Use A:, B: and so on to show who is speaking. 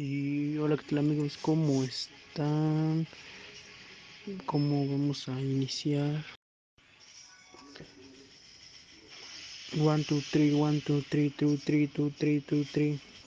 A: Y hola, ¿qué tal amigos? ¿Cómo están? ¿Cómo vamos a iniciar? 1, 2, 3, 1, 2, 3, 2, 3, 2, 3, 2, 3.